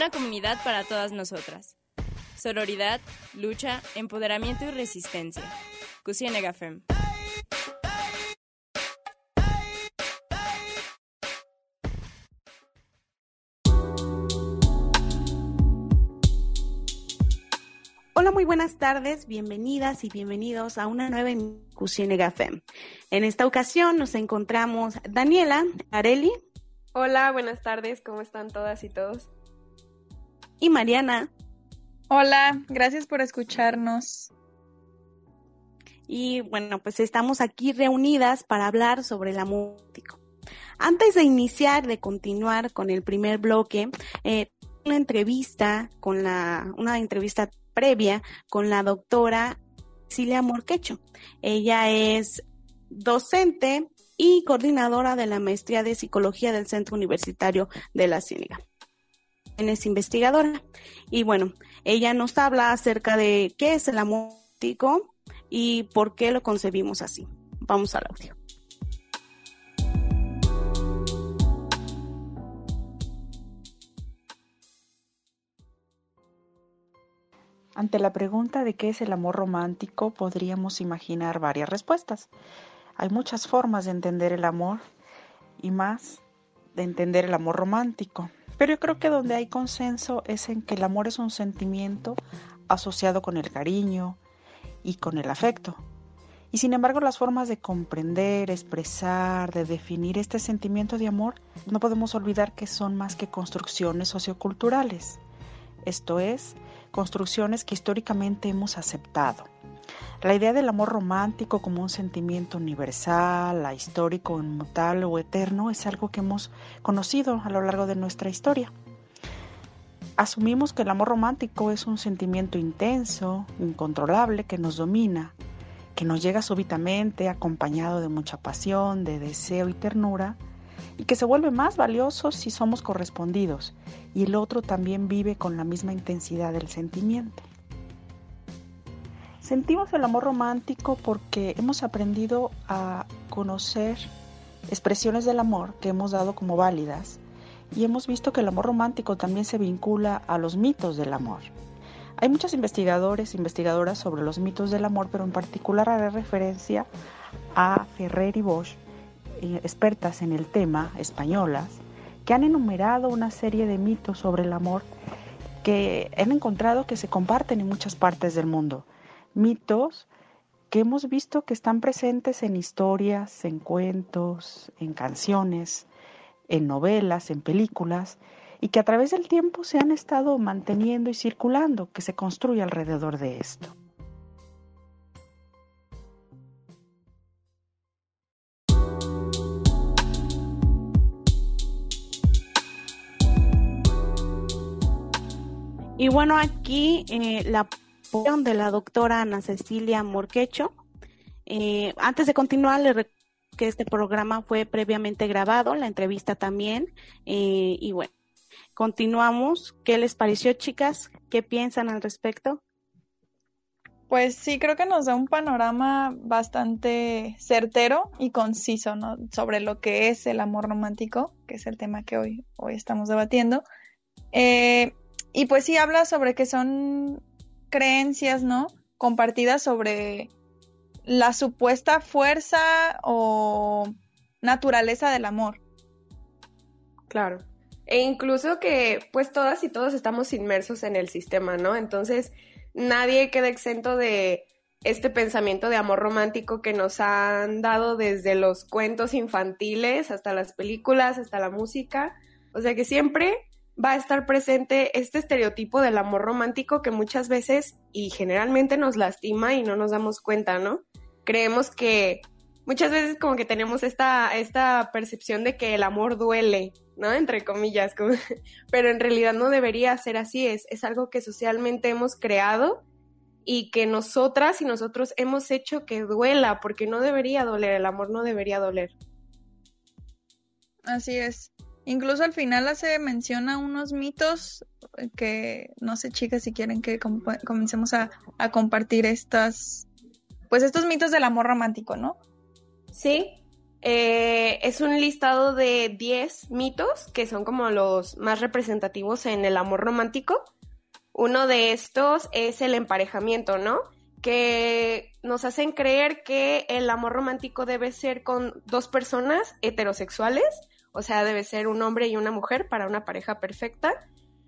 Una comunidad para todas nosotras. Sororidad, lucha, empoderamiento y resistencia. Cusienegafem. Hola, muy buenas tardes, bienvenidas y bienvenidos a una nueva Cusienega FEM. En esta ocasión nos encontramos Daniela, Areli. Hola, buenas tardes, ¿cómo están todas y todos? Y Mariana. Hola, gracias por escucharnos. Y bueno, pues estamos aquí reunidas para hablar sobre el amor Antes de iniciar, de continuar con el primer bloque, eh, una entrevista con la, una entrevista previa con la doctora Cilia Morquecho. Ella es docente y coordinadora de la maestría de psicología del Centro Universitario de la Ciénaga. Es investigadora y bueno, ella nos habla acerca de qué es el amor y por qué lo concebimos así. Vamos al audio. Ante la pregunta de qué es el amor romántico, podríamos imaginar varias respuestas. Hay muchas formas de entender el amor y más de entender el amor romántico. Pero yo creo que donde hay consenso es en que el amor es un sentimiento asociado con el cariño y con el afecto. Y sin embargo las formas de comprender, expresar, de definir este sentimiento de amor, no podemos olvidar que son más que construcciones socioculturales. Esto es, construcciones que históricamente hemos aceptado. La idea del amor romántico como un sentimiento universal, histórico, inmutable o eterno es algo que hemos conocido a lo largo de nuestra historia. Asumimos que el amor romántico es un sentimiento intenso, incontrolable, que nos domina, que nos llega súbitamente acompañado de mucha pasión, de deseo y ternura, y que se vuelve más valioso si somos correspondidos y el otro también vive con la misma intensidad del sentimiento. Sentimos el amor romántico porque hemos aprendido a conocer expresiones del amor que hemos dado como válidas y hemos visto que el amor romántico también se vincula a los mitos del amor. Hay muchos investigadores investigadoras sobre los mitos del amor, pero en particular haré referencia a Ferrer y Bosch, eh, expertas en el tema, españolas, que han enumerado una serie de mitos sobre el amor que han encontrado que se comparten en muchas partes del mundo mitos que hemos visto que están presentes en historias, en cuentos, en canciones, en novelas, en películas, y que a través del tiempo se han estado manteniendo y circulando, que se construye alrededor de esto. Y bueno, aquí eh, la de la doctora Ana Cecilia Morquecho. Eh, antes de continuar, le recuerdo que este programa fue previamente grabado, la entrevista también. Eh, y bueno, continuamos. ¿Qué les pareció, chicas? ¿Qué piensan al respecto? Pues sí, creo que nos da un panorama bastante certero y conciso, ¿no? Sobre lo que es el amor romántico, que es el tema que hoy, hoy estamos debatiendo. Eh, y pues sí habla sobre que son creencias, ¿no? Compartidas sobre la supuesta fuerza o naturaleza del amor. Claro. E incluso que pues todas y todos estamos inmersos en el sistema, ¿no? Entonces nadie queda exento de este pensamiento de amor romántico que nos han dado desde los cuentos infantiles hasta las películas, hasta la música. O sea que siempre va a estar presente este estereotipo del amor romántico que muchas veces y generalmente nos lastima y no nos damos cuenta, ¿no? Creemos que muchas veces como que tenemos esta, esta percepción de que el amor duele, ¿no? Entre comillas, pero en realidad no debería ser así, es, es algo que socialmente hemos creado y que nosotras y nosotros hemos hecho que duela, porque no debería doler, el amor no debería doler. Así es. Incluso al final hace mención a unos mitos que no sé, chicas, si quieren que comencemos a, compartir estas, pues estos mitos del amor romántico, ¿no? Sí, Eh, es un listado de 10 mitos que son como los más representativos en el amor romántico. Uno de estos es el emparejamiento, ¿no? Que nos hacen creer que el amor romántico debe ser con dos personas heterosexuales, o sea, debe ser un hombre y una mujer para una pareja perfecta,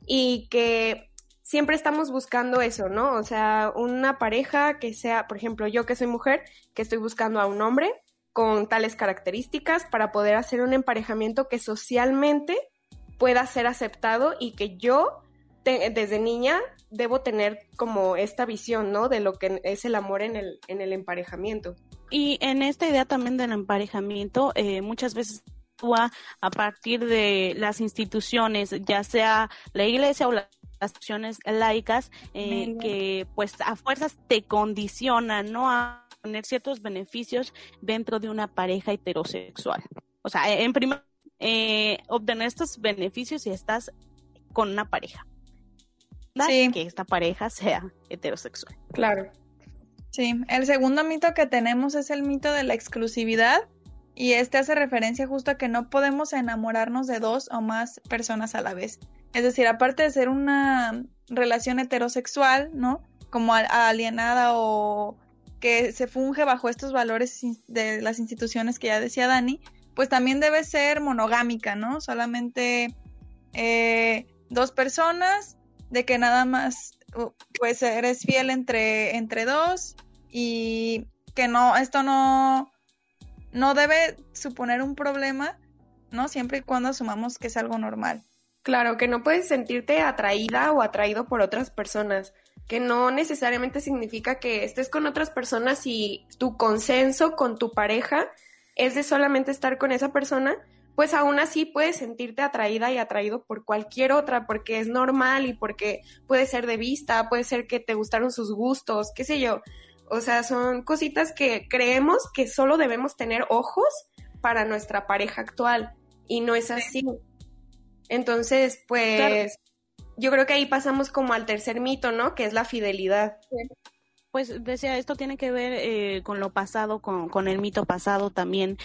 y que siempre estamos buscando eso, ¿no? O sea, una pareja que sea, por ejemplo, yo que soy mujer, que estoy buscando a un hombre con tales características para poder hacer un emparejamiento que socialmente pueda ser aceptado y que yo desde niña debo tener como esta visión, ¿no? De lo que es el amor en el, en el emparejamiento. Y en esta idea también del emparejamiento, eh, muchas veces actúa a partir de las instituciones, ya sea la iglesia o las instituciones laicas, eh, que pues a fuerzas te condicionan, ¿no? A tener ciertos beneficios dentro de una pareja heterosexual. O sea, en primer eh, obtener estos beneficios si estás con una pareja. Sí. Que esta pareja sea heterosexual. Claro. Sí, el segundo mito que tenemos es el mito de la exclusividad y este hace referencia justo a que no podemos enamorarnos de dos o más personas a la vez. Es decir, aparte de ser una relación heterosexual, ¿no? Como alienada o que se funge bajo estos valores de las instituciones que ya decía Dani, pues también debe ser monogámica, ¿no? Solamente eh, dos personas, de que nada más pues eres fiel entre, entre dos y que no, esto no, no debe suponer un problema, ¿no? Siempre y cuando asumamos que es algo normal. Claro, que no puedes sentirte atraída o atraído por otras personas que no necesariamente significa que estés con otras personas y tu consenso con tu pareja es de solamente estar con esa persona, pues aún así puedes sentirte atraída y atraído por cualquier otra, porque es normal y porque puede ser de vista, puede ser que te gustaron sus gustos, qué sé yo. O sea, son cositas que creemos que solo debemos tener ojos para nuestra pareja actual y no es así. Entonces, pues yo creo que ahí pasamos como al tercer mito, ¿no? Que es la fidelidad. Pues decía, esto tiene que ver eh, con lo pasado, con, con, el mito pasado también,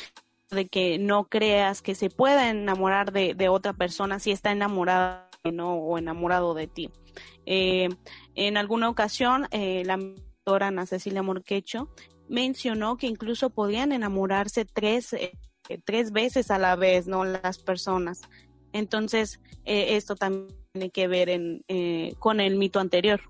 de que no creas que se pueda enamorar de, de otra persona si está enamorada ¿no? o enamorado de ti. Eh, en alguna ocasión, eh, la Ana Cecilia Morquecho mencionó que incluso podían enamorarse tres, tres veces a la vez, ¿no? Las personas. Entonces, esto también tiene que ver en, eh, con el mito anterior.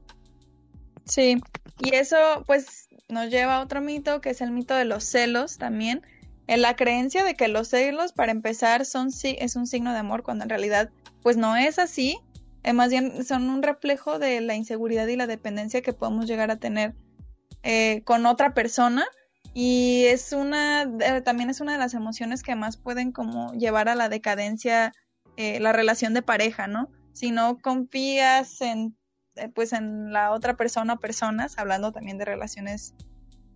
Sí, y eso pues nos lleva a otro mito que es el mito de los celos también. En la creencia de que los celos, para empezar, son es un signo de amor, cuando en realidad pues no es así. Eh, más bien son un reflejo de la inseguridad y la dependencia que podemos llegar a tener eh, con otra persona. Y es una, también es una de las emociones que más pueden como llevar a la decadencia la relación de pareja, ¿no? si no confías en eh, pues en la otra persona o personas, hablando también de relaciones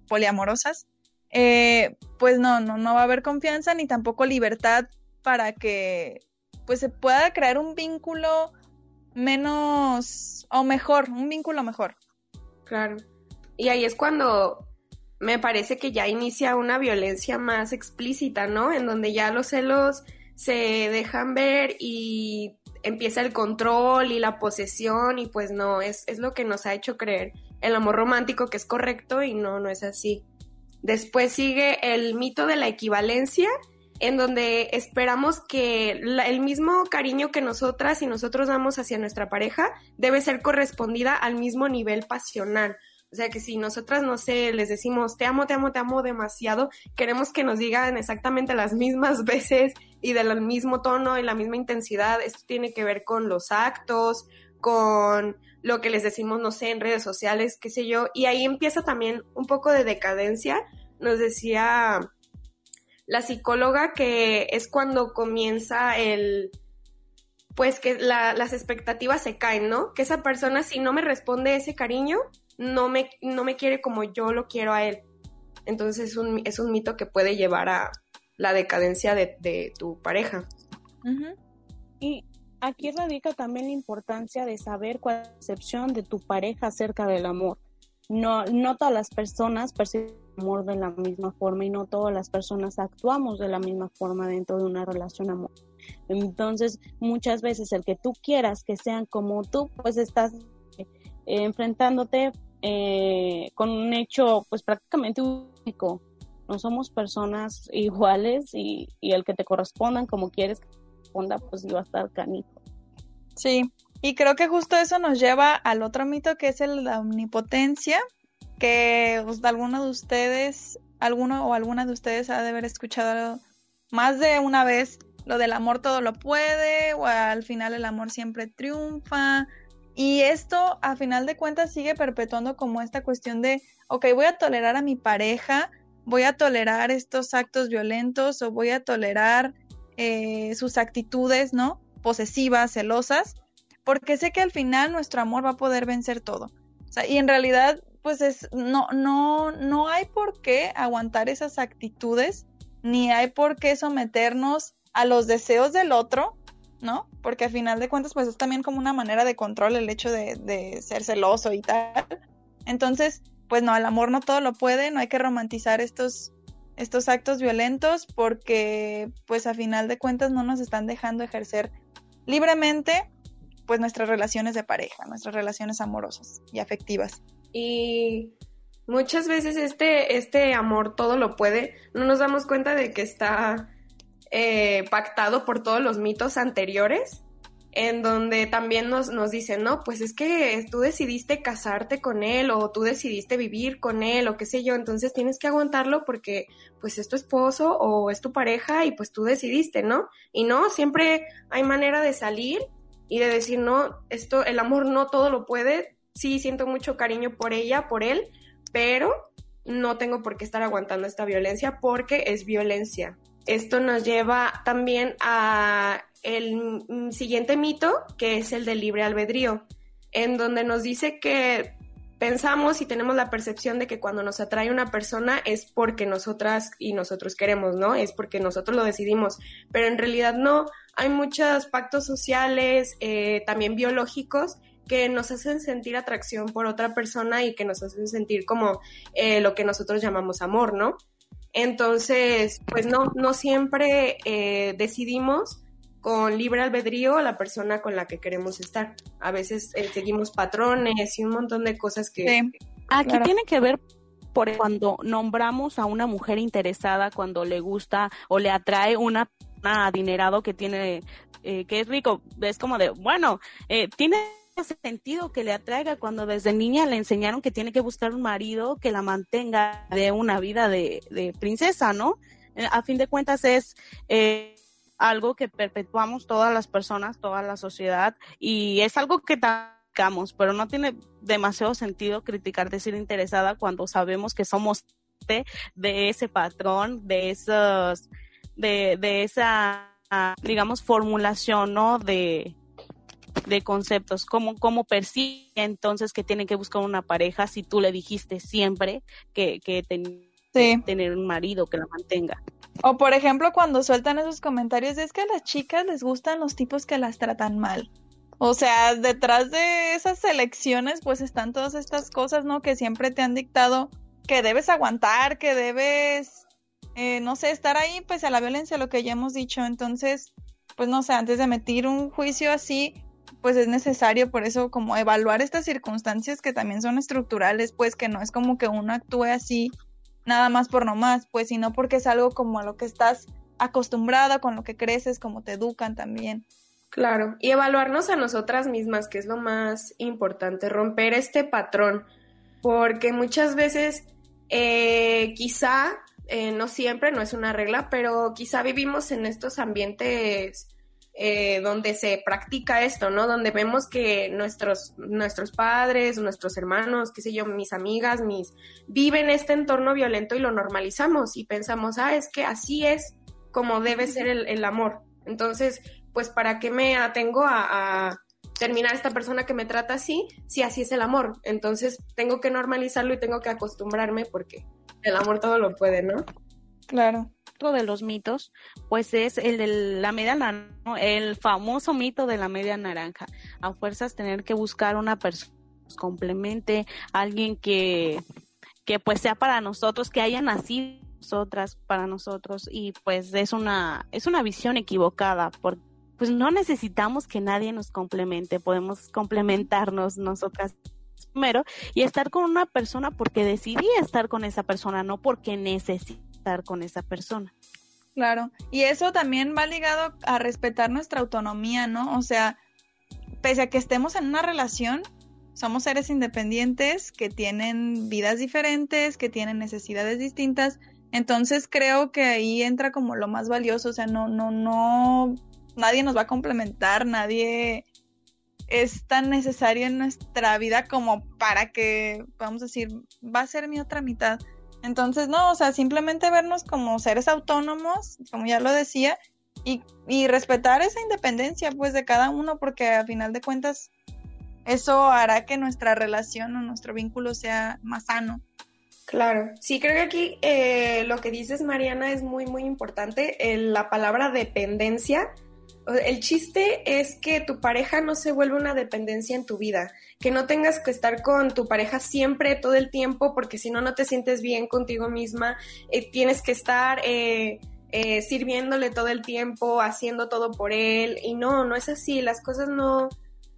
poliamorosas, eh, pues no, no, no va a haber confianza ni tampoco libertad para que pues se pueda crear un vínculo menos o mejor, un vínculo mejor. Claro. Y ahí es cuando me parece que ya inicia una violencia más explícita, ¿no? En donde ya los celos se dejan ver y empieza el control y la posesión y pues no, es, es lo que nos ha hecho creer el amor romántico que es correcto y no, no es así. Después sigue el mito de la equivalencia, en donde esperamos que el mismo cariño que nosotras y nosotros damos hacia nuestra pareja debe ser correspondida al mismo nivel pasional. O sea que si nosotras, no sé, les decimos te amo, te amo, te amo demasiado, queremos que nos digan exactamente las mismas veces y del mismo tono y la misma intensidad. Esto tiene que ver con los actos, con lo que les decimos, no sé, en redes sociales, qué sé yo. Y ahí empieza también un poco de decadencia. Nos decía la psicóloga que es cuando comienza el, pues que las expectativas se caen, ¿no? Que esa persona si no me responde ese cariño, no me, no me quiere como yo lo quiero a él. Entonces es un, es un mito que puede llevar a la decadencia de, tu pareja. Y aquí radica también la importancia de saber cuál es la percepción de tu pareja acerca del amor. No, no todas las personas perciben amor de la misma forma y no todas las personas actuamos de la misma forma dentro de una relación amor. Entonces, muchas veces el que tú quieras que sean como tú, pues estás eh, enfrentándote eh, con un hecho pues prácticamente único. No somos personas iguales y, y el que te correspondan como quieres que te corresponda, pues iba a estar canijo. Sí, y creo que justo eso nos lleva al otro mito que es el la omnipotencia, que pues, alguno de ustedes, alguno o alguna de ustedes ha de haber escuchado más de una vez lo del amor todo lo puede, o al final el amor siempre triunfa. Y esto, a final de cuentas, sigue perpetuando como esta cuestión de, ok, voy a tolerar a mi pareja, voy a tolerar estos actos violentos o voy a tolerar eh, sus actitudes, ¿no? Posesivas, celosas, porque sé que al final nuestro amor va a poder vencer todo. Y en realidad, pues es, no, no, no hay por qué aguantar esas actitudes, ni hay por qué someternos a los deseos del otro, ¿no? Porque al final de cuentas, pues es también como una manera de control el hecho de, de ser celoso y tal. Entonces, pues no, el amor no todo lo puede, no hay que romantizar estos, estos actos violentos porque, pues a final de cuentas, no nos están dejando ejercer libremente pues nuestras relaciones de pareja, nuestras relaciones amorosas y afectivas. Y muchas veces este, este amor todo lo puede, no nos damos cuenta de que está eh, pactado por todos los mitos anteriores, en donde también nos, nos dicen, no, pues es que tú decidiste casarte con él o tú decidiste vivir con él o qué sé yo, entonces tienes que aguantarlo porque pues es tu esposo o es tu pareja y pues tú decidiste, ¿no? Y no, siempre hay manera de salir y de decir, no, esto, el amor no todo lo puede, sí siento mucho cariño por ella, por él, pero no tengo por qué estar aguantando esta violencia porque es violencia. Esto nos lleva también a el siguiente mito, que es el del libre albedrío, en donde nos dice que pensamos y tenemos la percepción de que cuando nos atrae una persona es porque nosotras y nosotros queremos, ¿no? Es porque nosotros lo decidimos, pero en realidad no hay muchos pactos sociales, eh, también biológicos, que nos hacen sentir atracción por otra persona y que nos hacen sentir como eh, lo que nosotros llamamos amor, ¿no? Entonces, pues no, no siempre eh, decidimos con libre albedrío la persona con la que queremos estar. A veces seguimos patrones y un montón de cosas que... Aquí tiene que ver por cuando nombramos a una mujer interesada, cuando le gusta o le atrae una adinerado que tiene, eh, que es rico, es como de, bueno, eh, tiene sentido que le atraiga cuando desde niña le enseñaron que tiene que buscar un marido que la mantenga de una vida de, princesa, ¿no? Eh, a fin de cuentas es algo que perpetuamos todas las personas, toda la sociedad y es algo que atacamos, pero no tiene demasiado sentido criticar decir interesada cuando sabemos que somos de ese patrón, de esos de, de esa, digamos, formulación, ¿no? De, de conceptos, cómo, cómo percibe entonces que tiene que buscar una pareja si tú le dijiste siempre que, que tener un marido que la mantenga. O por ejemplo cuando sueltan esos comentarios es que a las chicas les gustan los tipos que las tratan mal. O sea, detrás de esas elecciones pues están todas estas cosas, ¿no? Que siempre te han dictado que debes aguantar, que debes eh, no sé, estar ahí pues a la violencia, lo que ya hemos dicho. Entonces, pues no sé, antes de emitir un juicio así, pues es necesario por eso como evaluar estas circunstancias que también son estructurales, pues que no es como que uno actúe así nada más por nomás, pues sino porque es algo como a lo que estás acostumbrada, con lo que creces, como te educan también. Claro, y evaluarnos a nosotras mismas, que es lo más importante, romper este patrón, porque muchas veces eh, quizá eh, no siempre, no es una regla, pero quizá vivimos en estos ambientes eh, donde se practica esto, ¿no? Donde vemos que nuestros, nuestros padres, nuestros hermanos, qué sé yo, mis amigas, mis, viven este entorno violento y lo normalizamos y pensamos, ah, es que así es como debe ser el, amor. Entonces, pues, ¿para qué me atengo a, a terminar esta persona que me trata así si así es el amor? Entonces, tengo que normalizarlo y tengo que acostumbrarme porque el amor todo lo puede, ¿no? Claro. Otro de los mitos, pues es el de la media naranja, el famoso mito de la media naranja. A fuerzas tener que buscar una persona que complemente, alguien que que pues sea para nosotros, que haya nacido nosotras para nosotros y pues es una es una visión equivocada porque pues no necesitamos que nadie nos complemente, podemos complementarnos nosotras primero y estar con una persona porque decidí estar con esa persona, no porque necesito estar con esa persona. Claro, y eso también va ligado a respetar nuestra autonomía, ¿no? O sea, pese a que estemos en una relación, somos seres independientes que tienen vidas diferentes, que tienen necesidades distintas. Entonces creo que ahí entra como lo más valioso, o sea, no, no, no, nadie nos va a complementar, nadie es tan necesario en nuestra vida como para que, vamos a decir, va a ser mi otra mitad. Entonces, no, o sea, simplemente vernos como seres autónomos, como ya lo decía, y, y respetar esa independencia, pues, de cada uno, porque a final de cuentas, eso hará que nuestra relación o nuestro vínculo sea más sano. Claro, sí, creo que aquí eh, lo que dices, Mariana, es muy, muy importante. la palabra dependencia. El chiste es que tu pareja no se vuelva una dependencia en tu vida, que no tengas que estar con tu pareja siempre, todo el tiempo, porque si no, no te sientes bien contigo misma. Eh, tienes que estar eh, sirviéndole todo el tiempo, haciendo todo por él. Y no, no es así. Las cosas no,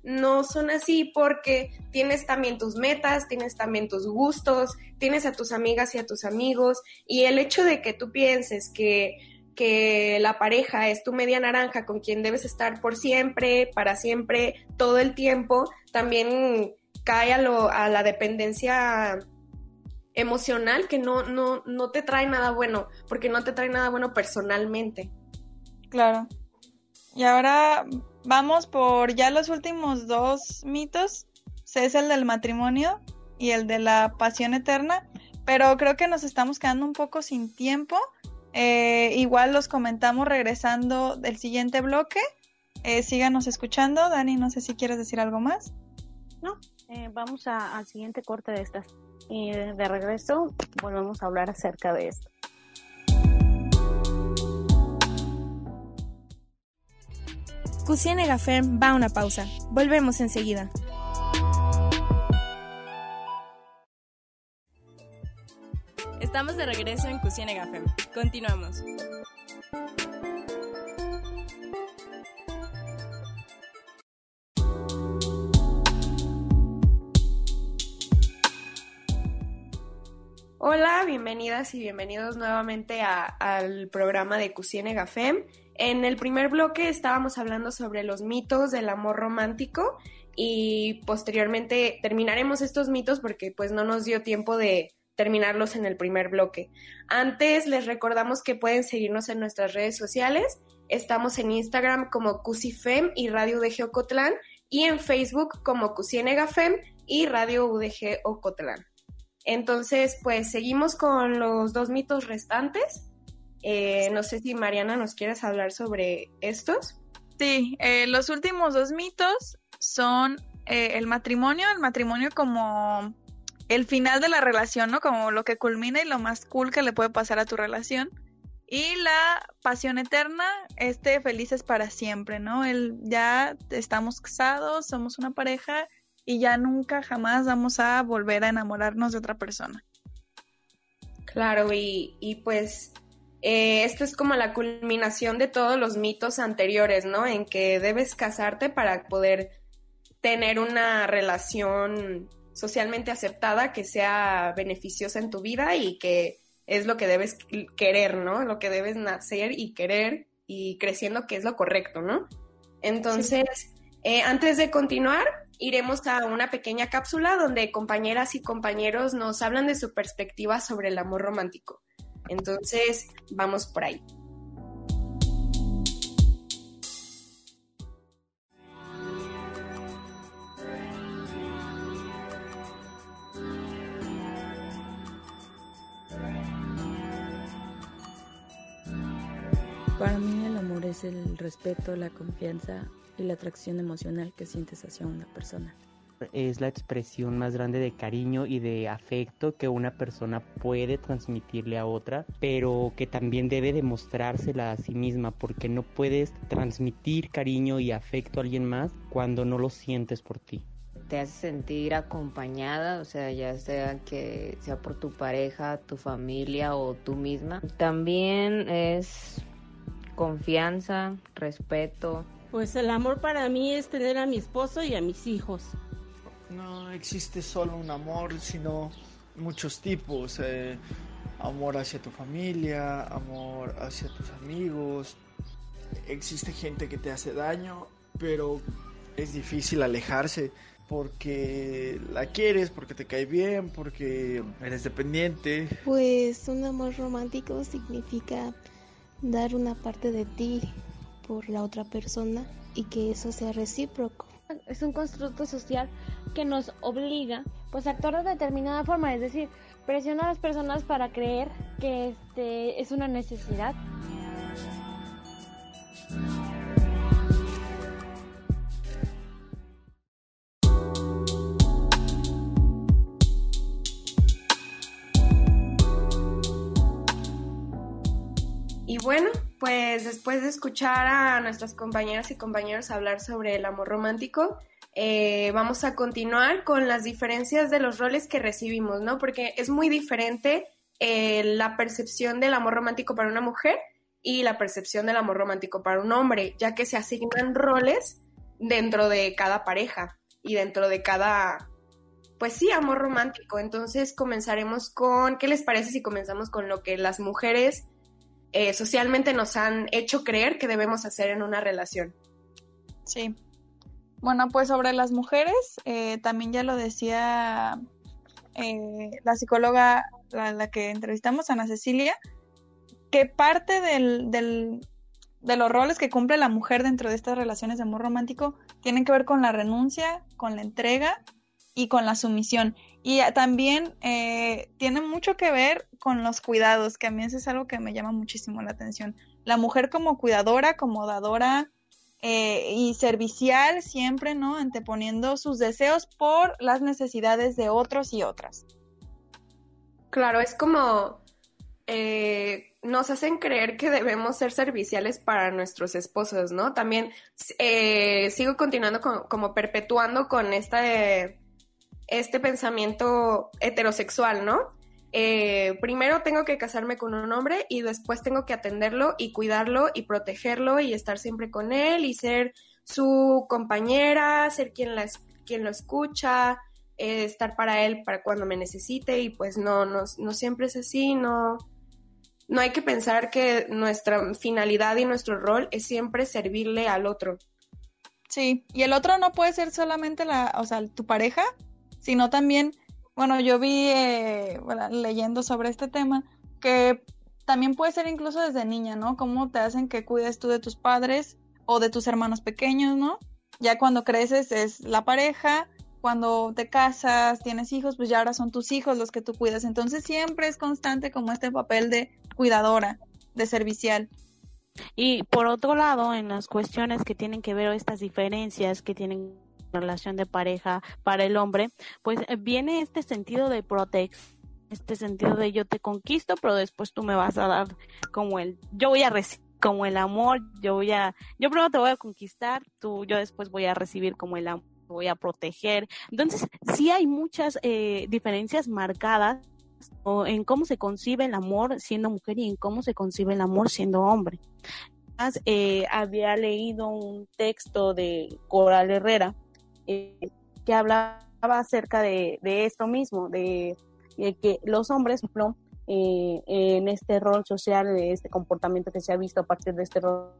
no son así porque tienes también tus metas, tienes también tus gustos, tienes a tus amigas y a tus amigos y el hecho de que tú pienses que, que la pareja es tu media naranja con quien debes estar por siempre, para siempre, todo el tiempo, también cae a, lo, a la dependencia emocional que no, no, no te trae nada bueno, porque no te trae nada bueno personalmente. Claro. Y ahora Vamos por ya los últimos dos mitos. Es el del matrimonio y el de la pasión eterna. Pero creo que nos estamos quedando un poco sin tiempo. Eh, igual los comentamos regresando del siguiente bloque. Eh, síganos escuchando. Dani, no sé si quieres decir algo más. No, eh, vamos al siguiente corte de estas. Y de regreso volvemos a hablar acerca de esto. Cusiene Fem va a una pausa. Volvemos enseguida. Estamos de regreso en Cusiene Fem. Continuamos. Hola, bienvenidas y bienvenidos nuevamente al programa de Cusiene Gafem. En el primer bloque estábamos hablando sobre los mitos del amor romántico y posteriormente terminaremos estos mitos porque pues no nos dio tiempo de terminarlos en el primer bloque. Antes les recordamos que pueden seguirnos en nuestras redes sociales. Estamos en Instagram como Cusifem y Radio UDG Ocotlán y en Facebook como Cusienegafem y Radio UDG Ocotlán. Entonces, pues seguimos con los dos mitos restantes. Eh, no sé si Mariana nos quieres hablar sobre estos. Sí, eh, los últimos dos mitos son eh, el matrimonio, el matrimonio como el final de la relación, ¿no? Como lo que culmina y lo más cool que le puede pasar a tu relación. Y la pasión eterna, este felices para siempre, ¿no? El ya estamos casados, somos una pareja y ya nunca jamás vamos a volver a enamorarnos de otra persona. Claro, y, y pues eh, esto es como la culminación de todos los mitos anteriores, ¿no? En que debes casarte para poder tener una relación socialmente aceptada que sea beneficiosa en tu vida y que es lo que debes querer, ¿no? Lo que debes nacer y querer y creciendo que es lo correcto, ¿no? Entonces, eh, antes de continuar, iremos a una pequeña cápsula donde compañeras y compañeros nos hablan de su perspectiva sobre el amor romántico. Entonces, vamos por ahí. Para mí el amor es el respeto, la confianza y la atracción emocional que sientes hacia una persona es la expresión más grande de cariño y de afecto que una persona puede transmitirle a otra, pero que también debe demostrársela a sí misma, porque no puedes transmitir cariño y afecto a alguien más cuando no lo sientes por ti te hace sentir acompañada, o sea, ya sea que sea por tu pareja, tu familia o tú misma. También es confianza, respeto. Pues el amor para mí es tener a mi esposo y a mis hijos. No existe solo un amor, sino muchos tipos. Eh, amor hacia tu familia, amor hacia tus amigos. Existe gente que te hace daño, pero es difícil alejarse porque la quieres, porque te cae bien, porque eres dependiente. Pues un amor romántico significa dar una parte de ti por la otra persona y que eso sea recíproco. Es un constructo social que nos obliga pues a actuar de determinada forma, es decir, presiona a las personas para creer que este es una necesidad. Bueno, pues después de escuchar a nuestras compañeras y compañeros hablar sobre el amor romántico, eh, vamos a continuar con las diferencias de los roles que recibimos, ¿no? Porque es muy diferente eh, la percepción del amor romántico para una mujer y la percepción del amor romántico para un hombre, ya que se asignan roles dentro de cada pareja y dentro de cada, pues sí, amor romántico. Entonces comenzaremos con, ¿qué les parece si comenzamos con lo que las mujeres eh, socialmente nos han hecho creer que debemos hacer en una relación? Sí, bueno, pues sobre las mujeres, eh, también ya lo decía eh, la psicóloga, la, la, que entrevistamos, Ana Cecilia, que parte del, del, de los roles que cumple la mujer dentro de estas relaciones de amor romántico tienen que ver con la renuncia, con la entrega y con la sumisión. Y también eh, tiene mucho que ver con los cuidados, que a mí eso es algo que me llama muchísimo la atención. La mujer como cuidadora, como dadora, eh, y servicial siempre, ¿no? Anteponiendo sus deseos por las necesidades de otros y otras. Claro, es como eh, nos hacen creer que debemos ser serviciales para nuestros esposos, ¿no? También sigo continuando como perpetuando con esta, este pensamiento heterosexual, ¿no? Eh, primero tengo que casarme con un hombre y después tengo que atenderlo y cuidarlo y protegerlo y estar siempre con él y ser su compañera, ser quien, la, quien lo escucha, eh, estar para él para cuando me necesite y pues no, no, no siempre es así, no, no hay que pensar que nuestra finalidad y nuestro rol es siempre servirle al otro. Sí, y el otro no puede ser solamente la, o sea, tu pareja, sino también bueno, yo vi eh, leyendo sobre este tema que también puede ser incluso desde niña, ¿no? Cómo te hacen que cuides tú de tus padres o de tus hermanos pequeños, ¿no? Ya cuando creces es la pareja, cuando te casas, tienes hijos, pues ya ahora son tus hijos los que tú cuidas. Entonces siempre es constante como este papel de cuidadora, de servicial. Y por otro lado, en las cuestiones que tienen que ver estas diferencias que tienen relación de pareja para el hombre, pues eh, viene este sentido de protección este sentido de yo te conquisto, pero después tú me vas a dar como el, yo voy a recibir como el amor, yo voy a, yo primero te voy a conquistar, tú, yo después voy a recibir como el amor, voy a proteger. Entonces, sí hay muchas eh, diferencias marcadas en cómo se concibe el amor siendo mujer y en cómo se concibe el amor siendo hombre. Eh, había leído un texto de Coral Herrera eh, que hablaba acerca de, esto mismo, de, que los hombres, eh, en este rol social, de este comportamiento que se ha visto a partir de este rol,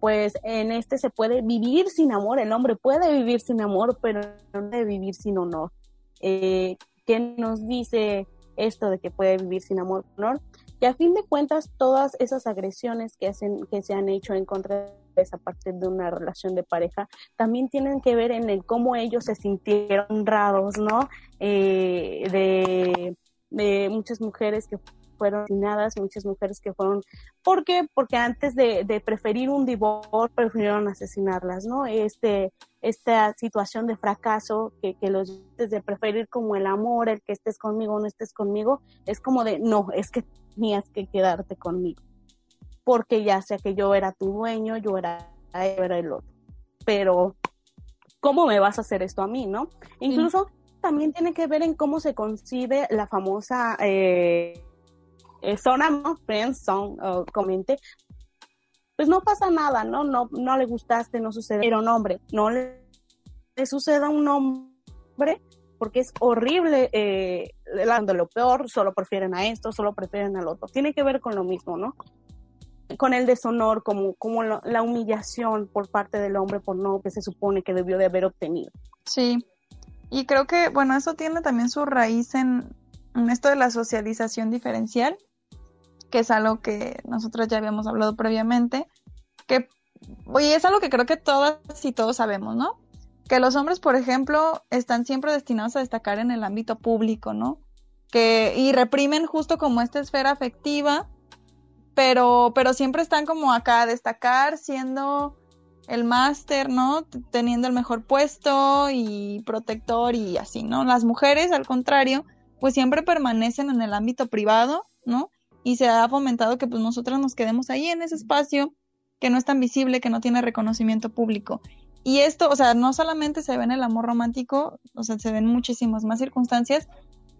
pues en este se puede vivir sin amor, el hombre puede vivir sin amor, pero no puede vivir sin honor. Eh, ¿Qué nos dice esto de que puede vivir sin amor? Honor? Que a fin de cuentas todas esas agresiones que, hacen, que se han hecho en contra de a partir de una relación de pareja, también tienen que ver en el cómo ellos se sintieron honrados, ¿no? Eh, de, muchas mujeres que fueron asesinadas, muchas mujeres que fueron, ¿por qué? Porque antes de, de, preferir un divorcio, prefirieron asesinarlas, ¿no? Este, esta situación de fracaso que, que los de preferir como el amor, el que estés conmigo o no estés conmigo, es como de, no, es que tenías que quedarte conmigo porque ya sea que yo era tu dueño, yo era, era el otro. Pero ¿cómo me vas a hacer esto a mí, no? Incluso también tiene que ver en cómo se concibe la famosa eh, eh, zona, ¿no? Friends song, o comente. Pues no pasa nada, ¿no? No, no le gustaste, no sucede. Era un hombre, no le, le suceda a un hombre porque es horrible eh, lo peor, solo prefieren a esto, solo prefieren al otro. Tiene que ver con lo mismo, ¿no? Con el deshonor, como, como la humillación por parte del hombre por no que se supone que debió de haber obtenido. Sí, y creo que, bueno, eso tiene también su raíz en, esto de la socialización diferencial, que es algo que nosotros ya habíamos hablado previamente, que, oye, es algo que creo que todas y todos sabemos, ¿no? Que los hombres, por ejemplo, están siempre destinados a destacar en el ámbito público, ¿no? Que, y reprimen justo como esta esfera afectiva, pero, pero siempre están como acá a destacar siendo el máster, ¿no? Teniendo el mejor puesto y protector y así, ¿no? Las mujeres, al contrario, pues siempre permanecen en el ámbito privado, ¿no? Y se ha fomentado que pues nosotras nos quedemos ahí en ese espacio que no es tan visible, que no tiene reconocimiento público. Y esto, o sea, no solamente se ve en el amor romántico, o sea, se ven muchísimas más circunstancias,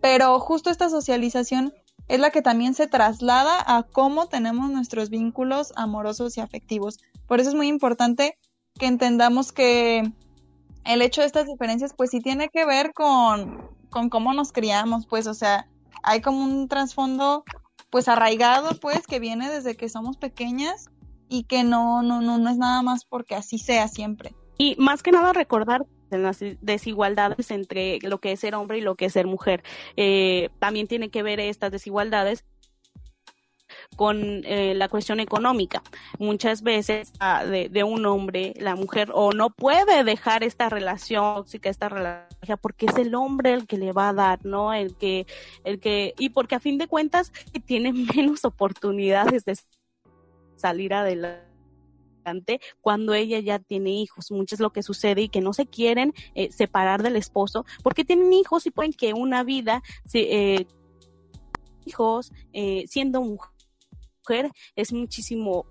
pero justo esta socialización es la que también se traslada a cómo tenemos nuestros vínculos amorosos y afectivos. Por eso es muy importante que entendamos que el hecho de estas diferencias, pues sí tiene que ver con, con cómo nos criamos, pues, o sea, hay como un trasfondo, pues, arraigado, pues, que viene desde que somos pequeñas y que no, no, no, no es nada más porque así sea siempre. Y más que nada recordar en las desigualdades entre lo que es ser hombre y lo que es ser mujer. Eh, también tiene que ver estas desigualdades con eh, la cuestión económica. Muchas veces ah, de, un hombre, la mujer o no puede dejar esta relación tóxica, esta relación, porque es el hombre el que le va a dar, ¿no? El que, el que, y porque a fin de cuentas tiene menos oportunidades de salir adelante cuando ella ya tiene hijos. Mucho es lo que sucede y que no se quieren eh, separar del esposo porque tienen hijos y pueden que una vida, eh, hijos, eh, siendo mujer, es muchísimo,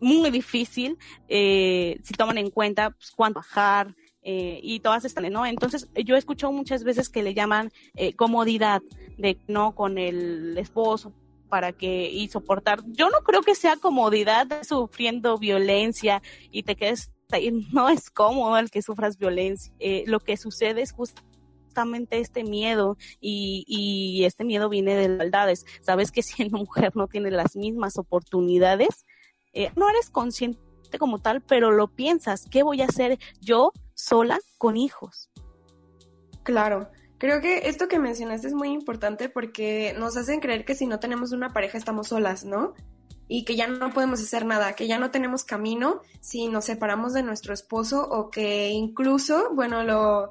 muy difícil si toman en cuenta pues, cuánto bajar, y todas están, ¿no? Entonces, yo he escuchado muchas veces que le llaman comodidad de no con el esposo para que y soportar. Yo no creo que sea comodidad sufriendo violencia y te quedes ahí. No es cómodo el que sufras violencia. Eh, lo que sucede es justamente este miedo y, y este miedo viene de maldades. Sabes que siendo mujer no tienes las mismas oportunidades. Eh, no eres consciente como tal, pero lo piensas. ¿Qué voy a hacer yo sola con hijos? Claro. Creo que esto que mencionaste es muy importante porque nos hacen creer que si no tenemos una pareja estamos solas, ¿no? Y que ya no podemos hacer nada, que ya no tenemos camino si nos separamos de nuestro esposo o que incluso, bueno, lo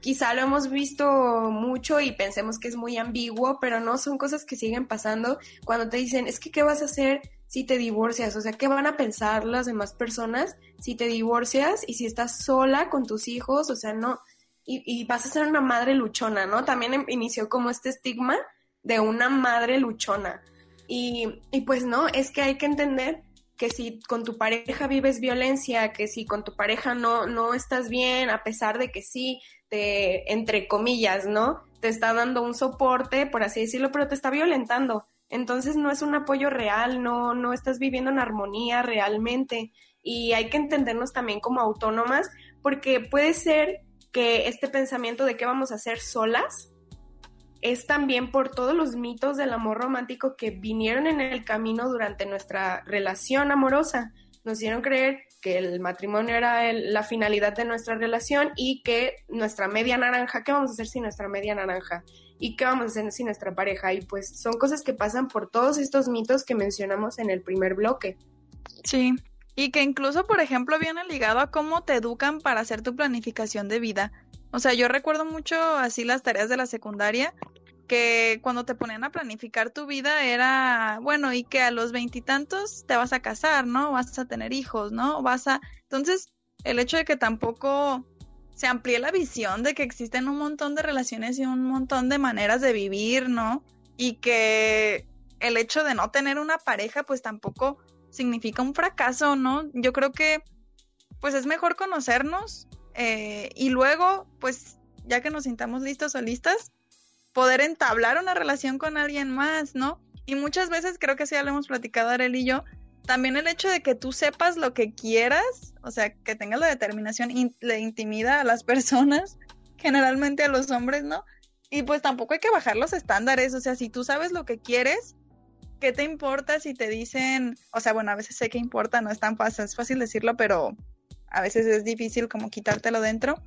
quizá lo hemos visto mucho y pensemos que es muy ambiguo, pero no son cosas que siguen pasando cuando te dicen, es que ¿qué vas a hacer si te divorcias? O sea, ¿qué van a pensar las demás personas si te divorcias y si estás sola con tus hijos? O sea, no, y, vas a ser una madre luchona, ¿no? También em, inició como este estigma de una madre luchona. Y, y pues no, es que hay que entender que si con tu pareja vives violencia, que si con tu pareja no, no estás bien, a pesar de que sí, te, entre comillas, ¿no? Te está dando un soporte, por así decirlo, pero te está violentando. Entonces no es un apoyo real, no, no estás viviendo en armonía realmente. Y hay que entendernos también como autónomas, porque puede ser que este pensamiento de qué vamos a hacer solas es también por todos los mitos del amor romántico que vinieron en el camino durante nuestra relación amorosa. Nos hicieron creer que el matrimonio era la finalidad de nuestra relación y que nuestra media naranja, ¿qué vamos a hacer sin nuestra media naranja? ¿Y qué vamos a hacer sin nuestra pareja? Y pues son cosas que pasan por todos estos mitos que mencionamos en el primer bloque. Sí, y que incluso, por ejemplo, viene ligado a cómo te educan para hacer tu planificación de vida. O sea, yo recuerdo mucho así las tareas de la secundaria, que cuando te ponían a planificar tu vida era, bueno, y que a los veintitantos te vas a casar, ¿no? Vas a tener hijos, ¿no? Vas a... Entonces, el hecho de que tampoco se amplíe la visión de que existen un montón de relaciones y un montón de maneras de vivir, ¿no? Y que el hecho de no tener una pareja, pues tampoco significa un fracaso, ¿no? Yo creo que pues es mejor conocernos eh, y luego, pues, ya que nos sintamos listos o listas, poder entablar una relación con alguien más, ¿no? Y muchas veces, creo que sí ya lo hemos platicado Arel y yo, también el hecho de que tú sepas lo que quieras, o sea, que tengas la determinación, le intimida a las personas, generalmente a los hombres, ¿no? Y pues tampoco hay que bajar los estándares, o sea, si tú sabes lo que quieres, ¿qué te importa si te dicen, o sea, bueno, a veces sé que importa, no es tan fácil, fácil decirlo, pero a veces es difícil como quitártelo dentro.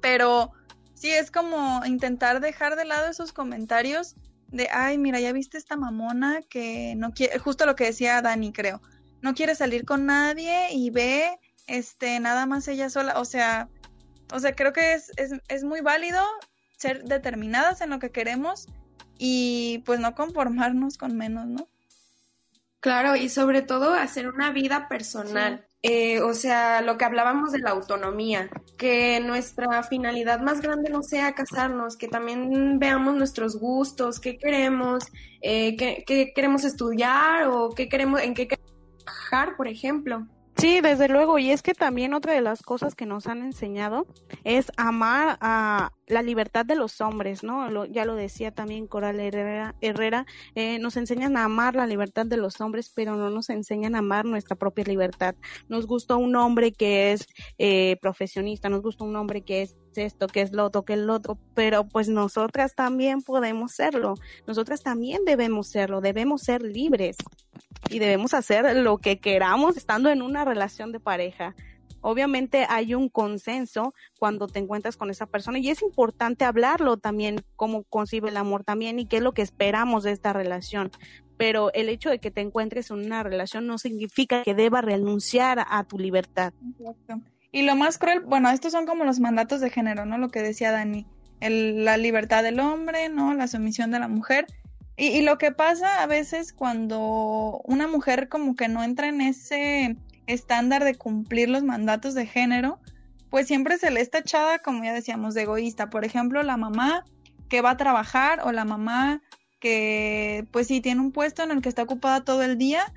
Pero sí es como intentar dejar de lado esos comentarios de, ay, mira, ya viste esta mamona que no quiere, justo lo que decía Dani, creo, no quiere salir con nadie y ve, este, nada más ella sola, o sea, o sea, creo que es, es, es muy válido ser determinadas en lo que queremos y pues no conformarnos con menos, ¿no? Claro, y sobre todo hacer una vida personal. Eh, o sea, lo que hablábamos de la autonomía, que nuestra finalidad más grande no sea casarnos, que también veamos nuestros gustos, qué queremos, eh, qué, qué, queremos estudiar o qué queremos, en qué queremos trabajar, por ejemplo. Sí, desde luego. Y es que también otra de las cosas que nos han enseñado es amar a la libertad de los hombres, ¿no? ya lo decía también Coral Herrera, Herrera eh, nos enseñan a amar la libertad de los hombres, pero no nos enseñan a amar nuestra propia libertad. Nos gusta un hombre que es eh, profesionista, nos gusta un hombre que es esto, que es lo otro, que es lo otro, pero pues nosotras también podemos serlo. Nosotras también debemos serlo, debemos ser libres y debemos hacer lo que queramos estando en una relación de pareja. Obviamente hay un consenso cuando te encuentras con esa persona y es importante hablarlo también, cómo concibe el amor también y qué es lo que esperamos de esta relación. Pero el hecho de que te encuentres en una relación no significa que deba renunciar a tu libertad. Y lo más cruel, bueno, estos son como los mandatos de género, ¿no? Lo que decía Dani, la libertad del hombre, ¿no? La sumisión de la mujer y, lo que pasa a veces cuando una mujer como que no entra en ese estándar de cumplir los mandatos de género, pues siempre se le está echada, como ya decíamos, de egoísta. Por ejemplo, la mamá que va a trabajar o la mamá que pues sí tiene un puesto en el que está ocupada todo el día,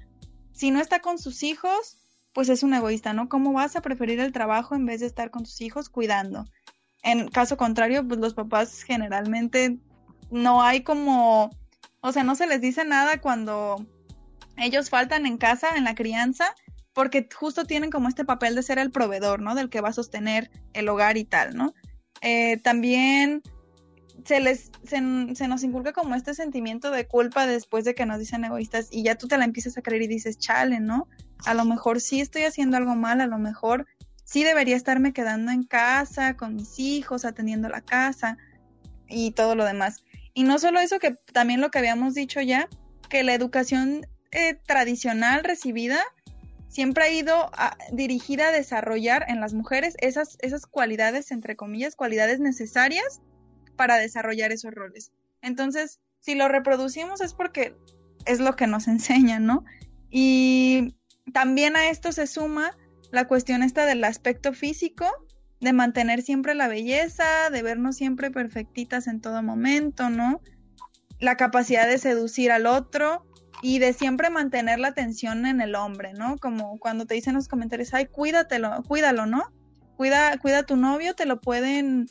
si no está con sus hijos, pues es un egoísta, ¿no? ¿Cómo vas a preferir el trabajo en vez de estar con tus hijos cuidando? En caso contrario, pues los papás generalmente no hay como o sea, no se les dice nada cuando ellos faltan en casa, en la crianza, porque justo tienen como este papel de ser el proveedor, ¿no? Del que va a sostener el hogar y tal, ¿no? Eh, también se les se, nos inculca como este sentimiento de culpa después de que nos dicen egoístas y ya tú te la empiezas a creer y dices, chale, ¿no? A lo mejor sí estoy haciendo algo mal, a lo mejor sí debería estarme quedando en casa con mis hijos, atendiendo la casa y todo lo demás. Y no solo eso, que también lo que habíamos dicho ya, que la educación eh, tradicional recibida siempre ha ido dirigida a desarrollar en las mujeres esas, esas cualidades, entre comillas, cualidades necesarias para desarrollar esos roles. Entonces, si lo reproducimos es porque es lo que nos enseñan, ¿no? Y también a esto se suma la cuestión esta del aspecto físico, de mantener siempre la belleza, de vernos siempre perfectitas en todo momento, ¿no? La capacidad de seducir al otro y de siempre mantener la atención en el hombre, ¿no? Como cuando te dicen los comentarios, ay, cuídatelo, cuídalo, ¿no? Cuida, cuida a tu novio, te lo pueden,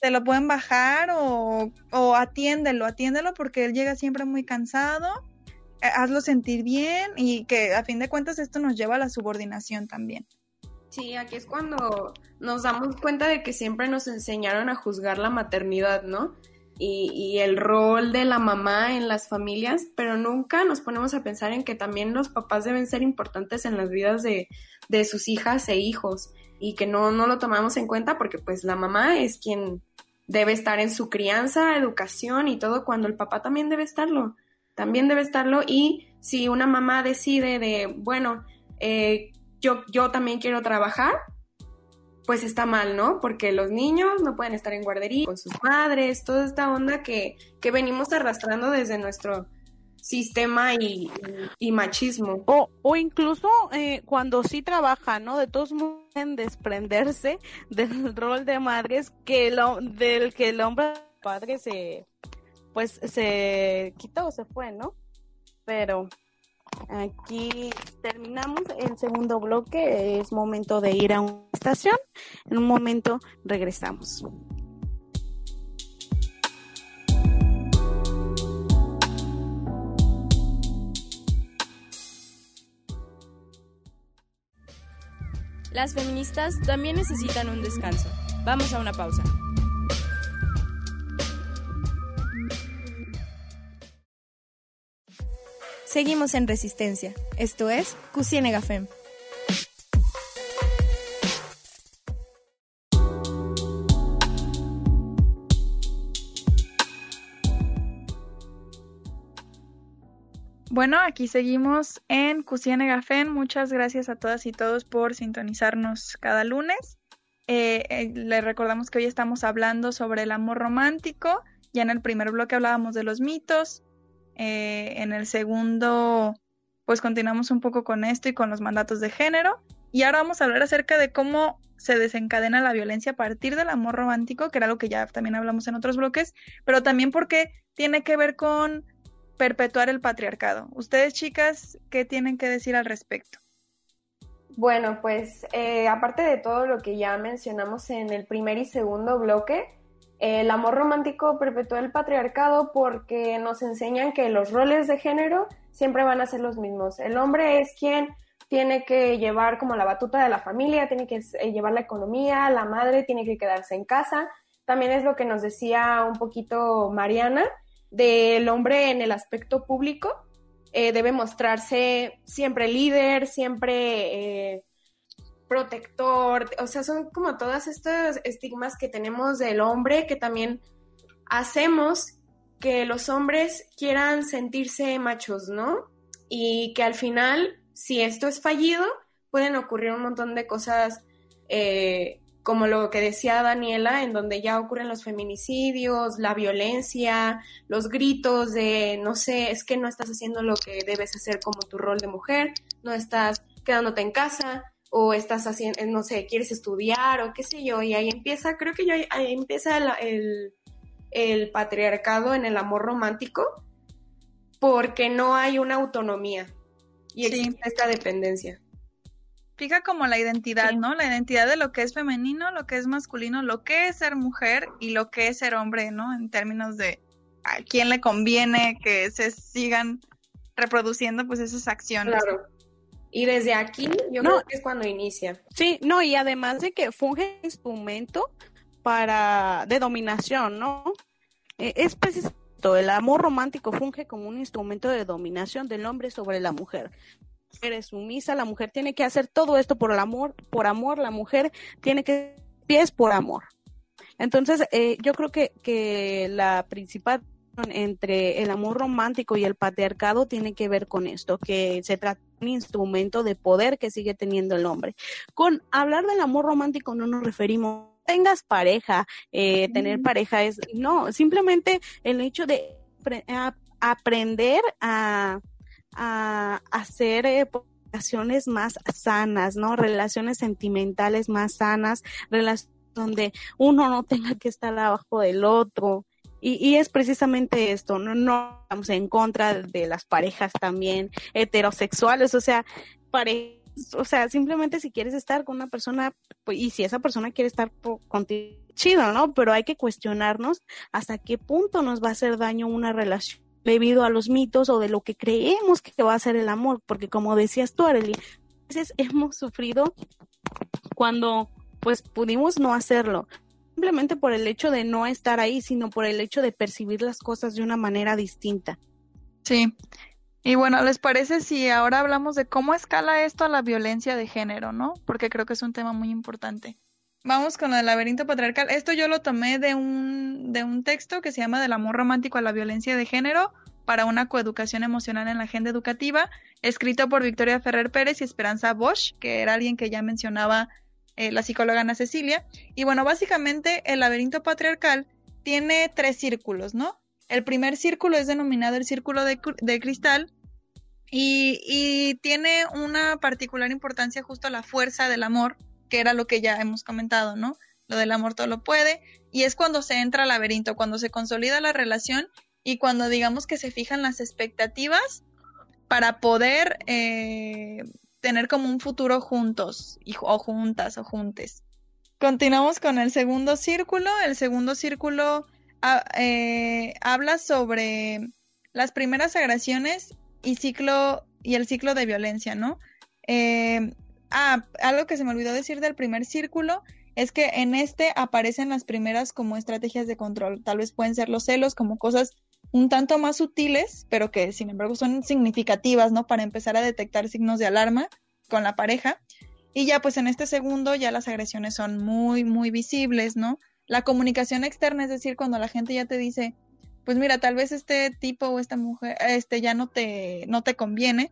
te lo pueden bajar o, o atiéndelo, atiéndelo porque él llega siempre muy cansado, eh, hazlo sentir bien y que a fin de cuentas esto nos lleva a la subordinación también. Sí, aquí es cuando nos damos cuenta de que siempre nos enseñaron a juzgar la maternidad, ¿no? Y, el rol de la mamá en las familias, pero nunca nos ponemos a pensar en que también los papás deben ser importantes en las vidas de, sus hijas e hijos y que no, no lo tomamos en cuenta porque pues la mamá es quien debe estar en su crianza, educación y todo, cuando el papá también debe estarlo, también debe estarlo y si una mamá decide de, bueno, eh, yo, yo también quiero trabajar, pues está mal, ¿no? Porque los niños no pueden estar en guardería con sus madres, toda esta onda que, que venimos arrastrando desde nuestro sistema y, machismo. O, o incluso eh, cuando sí trabaja, ¿no? De todos modos en desprenderse del rol de madres que lo, del que el hombre padre se pues se quitó, se fue, ¿no? Pero Aquí terminamos el segundo bloque, es momento de ir a una estación. En un momento regresamos. Las feministas también necesitan un descanso. Vamos a una pausa. Seguimos en Resistencia. Esto es Cusienega Fem. Bueno, aquí seguimos en Cusiene Gafen. Muchas gracias a todas y todos por sintonizarnos cada lunes. Eh, eh, les recordamos que hoy estamos hablando sobre el amor romántico. Ya en el primer bloque hablábamos de los mitos. Eh, en el segundo, pues continuamos un poco con esto y con los mandatos de género. Y ahora vamos a hablar acerca de cómo se desencadena la violencia a partir del amor romántico, que era lo que ya también hablamos en otros bloques, pero también porque tiene que ver con perpetuar el patriarcado. Ustedes, chicas, ¿qué tienen que decir al respecto? Bueno, pues eh, aparte de todo lo que ya mencionamos en el primer y segundo bloque, el amor romántico perpetúa el patriarcado porque nos enseñan que los roles de género siempre van a ser los mismos. El hombre es quien tiene que llevar como la batuta de la familia, tiene que eh, llevar la economía, la madre tiene que quedarse en casa. También es lo que nos decía un poquito Mariana, del hombre en el aspecto público. Eh, debe mostrarse siempre líder, siempre eh, protector, o sea, son como todas estos estigmas que tenemos del hombre que también hacemos que los hombres quieran sentirse machos, ¿no? Y que al final, si esto es fallido, pueden ocurrir un montón de cosas eh, como lo que decía Daniela, en donde ya ocurren los feminicidios, la violencia, los gritos de, no sé, es que no estás haciendo lo que debes hacer como tu rol de mujer, no estás quedándote en casa o estás haciendo, no sé, quieres estudiar o qué sé yo, y ahí empieza, creo que ya ahí empieza el, el patriarcado en el amor romántico porque no hay una autonomía y existe esta dependencia fija como la identidad, ¿no? La identidad de lo que es femenino, lo que es masculino, lo que es ser mujer y lo que es ser hombre, ¿no? En términos de a quién le conviene que se sigan reproduciendo pues esas acciones. Claro. Y desde aquí yo creo que es cuando inicia. Sí, no, y además de que funge instrumento para de dominación, ¿no? Eh, es precisamente el amor romántico funge como un instrumento de dominación del hombre sobre la mujer es sumisa, la mujer tiene que hacer todo esto por el amor, por amor, la mujer tiene que pies por amor. Entonces, eh, yo creo que, que la principal entre el amor romántico y el patriarcado tiene que ver con esto, que se trata un instrumento de poder que sigue teniendo el hombre. Con hablar del amor romántico no nos referimos tengas pareja, eh, tener pareja es, no, simplemente el hecho de aprender a a hacer eh, relaciones más sanas, ¿no? Relaciones sentimentales más sanas, relaciones donde uno no tenga que estar abajo del otro. Y, es precisamente esto, no, estamos en contra de las parejas también heterosexuales, o sea, o sea, simplemente si quieres estar con una persona, pues, y si esa persona quiere estar contigo, chido, ¿no? Pero hay que cuestionarnos hasta qué punto nos va a hacer daño una relación debido a los mitos o de lo que creemos que va a ser el amor, porque como decías tú, Arely, a veces hemos sufrido cuando pues pudimos no hacerlo, simplemente por el hecho de no estar ahí, sino por el hecho de percibir las cosas de una manera distinta. Sí. Y bueno, ¿les parece si ahora hablamos de cómo escala esto a la violencia de género, no? Porque creo que es un tema muy importante. Vamos con el laberinto patriarcal. Esto yo lo tomé de un, de un texto que se llama Del amor romántico a la violencia de género para una coeducación emocional en la agenda educativa, escrito por Victoria Ferrer Pérez y Esperanza Bosch, que era alguien que ya mencionaba eh, la psicóloga Ana Cecilia. Y bueno, básicamente el laberinto patriarcal tiene tres círculos, ¿no? El primer círculo es denominado el círculo de, de cristal y, y tiene una particular importancia justo a la fuerza del amor que era lo que ya hemos comentado, ¿no? Lo del amor todo lo puede, y es cuando se entra al laberinto, cuando se consolida la relación y cuando digamos que se fijan las expectativas para poder eh, tener como un futuro juntos, o juntas, o juntes. Continuamos con el segundo círculo. El segundo círculo eh, habla sobre las primeras agresiones y ciclo y el ciclo de violencia, ¿no? Eh, ah, algo que se me olvidó decir del primer círculo es que en este aparecen las primeras como estrategias de control. Tal vez pueden ser los celos como cosas un tanto más sutiles, pero que sin embargo son significativas, ¿no? Para empezar a detectar signos de alarma con la pareja. Y ya pues en este segundo ya las agresiones son muy, muy visibles, ¿no? La comunicación externa, es decir, cuando la gente ya te dice, pues mira, tal vez este tipo o esta mujer, este ya no te, no te conviene,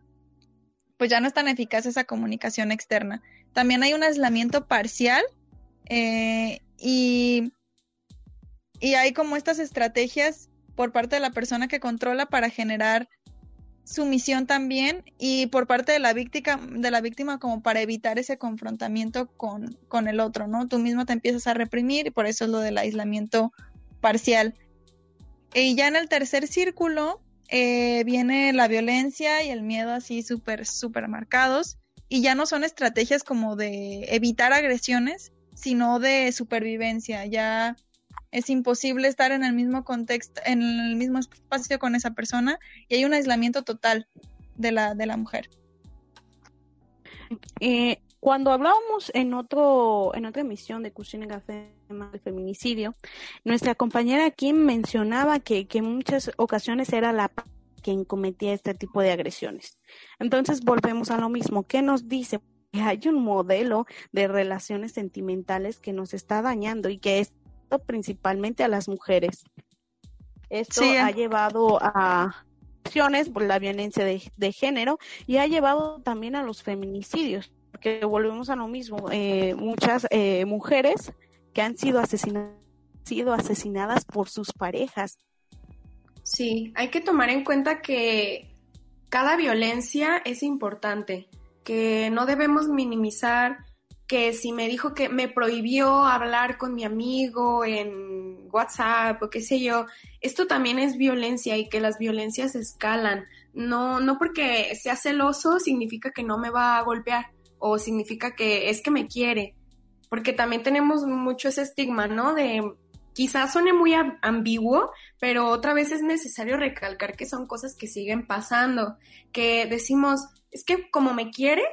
pues ya no es tan eficaz esa comunicación externa. También hay un aislamiento parcial eh, y, y hay como estas estrategias por parte de la persona que controla para generar sumisión también y por parte de la víctima, de la víctima como para evitar ese confrontamiento con, con el otro, ¿no? Tú mismo te empiezas a reprimir y por eso es lo del aislamiento parcial. Y ya en el tercer círculo eh, viene la violencia y el miedo así súper, súper marcados y ya no son estrategias como de evitar agresiones, sino de supervivencia. Ya es imposible estar en el mismo contexto, en el mismo espacio con esa persona y hay un aislamiento total de la, de la mujer. Eh, cuando hablábamos en otro, en otra emisión de Cocina Café del feminicidio, nuestra compañera Kim mencionaba que, que en muchas ocasiones era la quien cometía este tipo de agresiones. Entonces volvemos a lo mismo. ¿Qué nos dice? Que hay un modelo de relaciones sentimentales que nos está dañando y que es principalmente a las mujeres. Esto ha llevado a acciones por la violencia de, género y ha llevado también a los feminicidios, porque volvemos a lo mismo. Eh, muchas eh, mujeres que han sido asesinadas, sido asesinadas por sus parejas. Sí, hay que tomar en cuenta que cada violencia es importante, que no debemos minimizar que si me dijo que me prohibió hablar con mi amigo en WhatsApp o qué sé yo, esto también es violencia y que las violencias escalan. No, no porque sea celoso significa que no me va a golpear o significa que es que me quiere, porque también tenemos mucho ese estigma, ¿no? De quizás suene muy ambiguo, pero otra vez es necesario recalcar que son cosas que siguen pasando, que decimos, es que como me quiere,